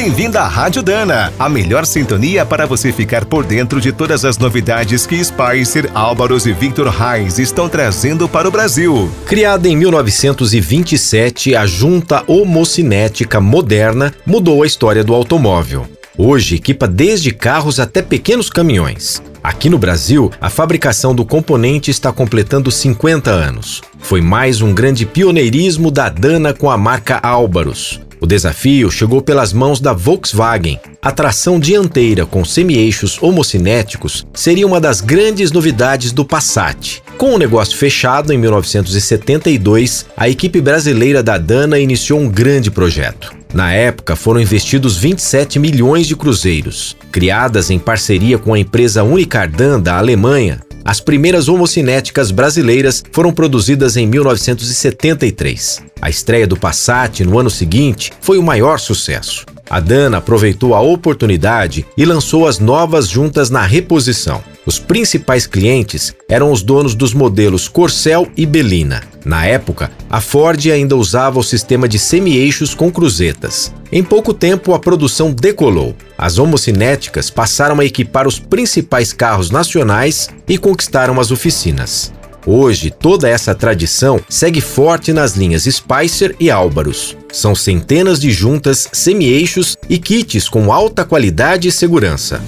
Bem-vindo à Rádio Dana, a melhor sintonia para você ficar por dentro de todas as novidades que Spicer, Álvaros e Victor Reis estão trazendo para o Brasil. Criada em 1927, a Junta Homocinética Moderna mudou a história do automóvel. Hoje equipa desde carros até pequenos caminhões. Aqui no Brasil, a fabricação do componente está completando 50 anos. Foi mais um grande pioneirismo da Dana com a marca Álvaros. O desafio chegou pelas mãos da Volkswagen. A tração dianteira com semi-eixos homocinéticos seria uma das grandes novidades do Passat. Com o negócio fechado em 1972, a equipe brasileira da Dana iniciou um grande projeto. Na época, foram investidos 27 milhões de cruzeiros. Criadas em parceria com a empresa Unicardan da Alemanha, as primeiras homocinéticas brasileiras foram produzidas em 1973. A estreia do Passat no ano seguinte foi o maior sucesso. A Dana aproveitou a oportunidade e lançou as novas juntas na reposição. Os principais clientes eram os donos dos modelos Corcel e Belina. Na época, a Ford ainda usava o sistema de semi-eixos com cruzetas. Em pouco tempo, a produção decolou. As homocinéticas passaram a equipar os principais carros nacionais e conquistaram as oficinas. Hoje, toda essa tradição segue forte nas linhas Spicer e Álvaros. São centenas de juntas, semi-eixos e kits com alta qualidade e segurança.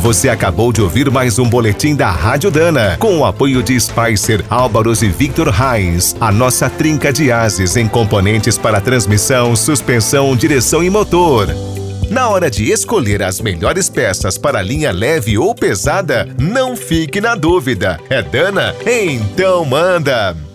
Você acabou de ouvir mais um boletim da Rádio Dana, com o apoio de Spicer, Álvaros e Victor Reis. A nossa trinca de ases em componentes para transmissão, suspensão, direção e motor. Na hora de escolher as melhores peças para linha leve ou pesada, não fique na dúvida. É Dana? Então manda!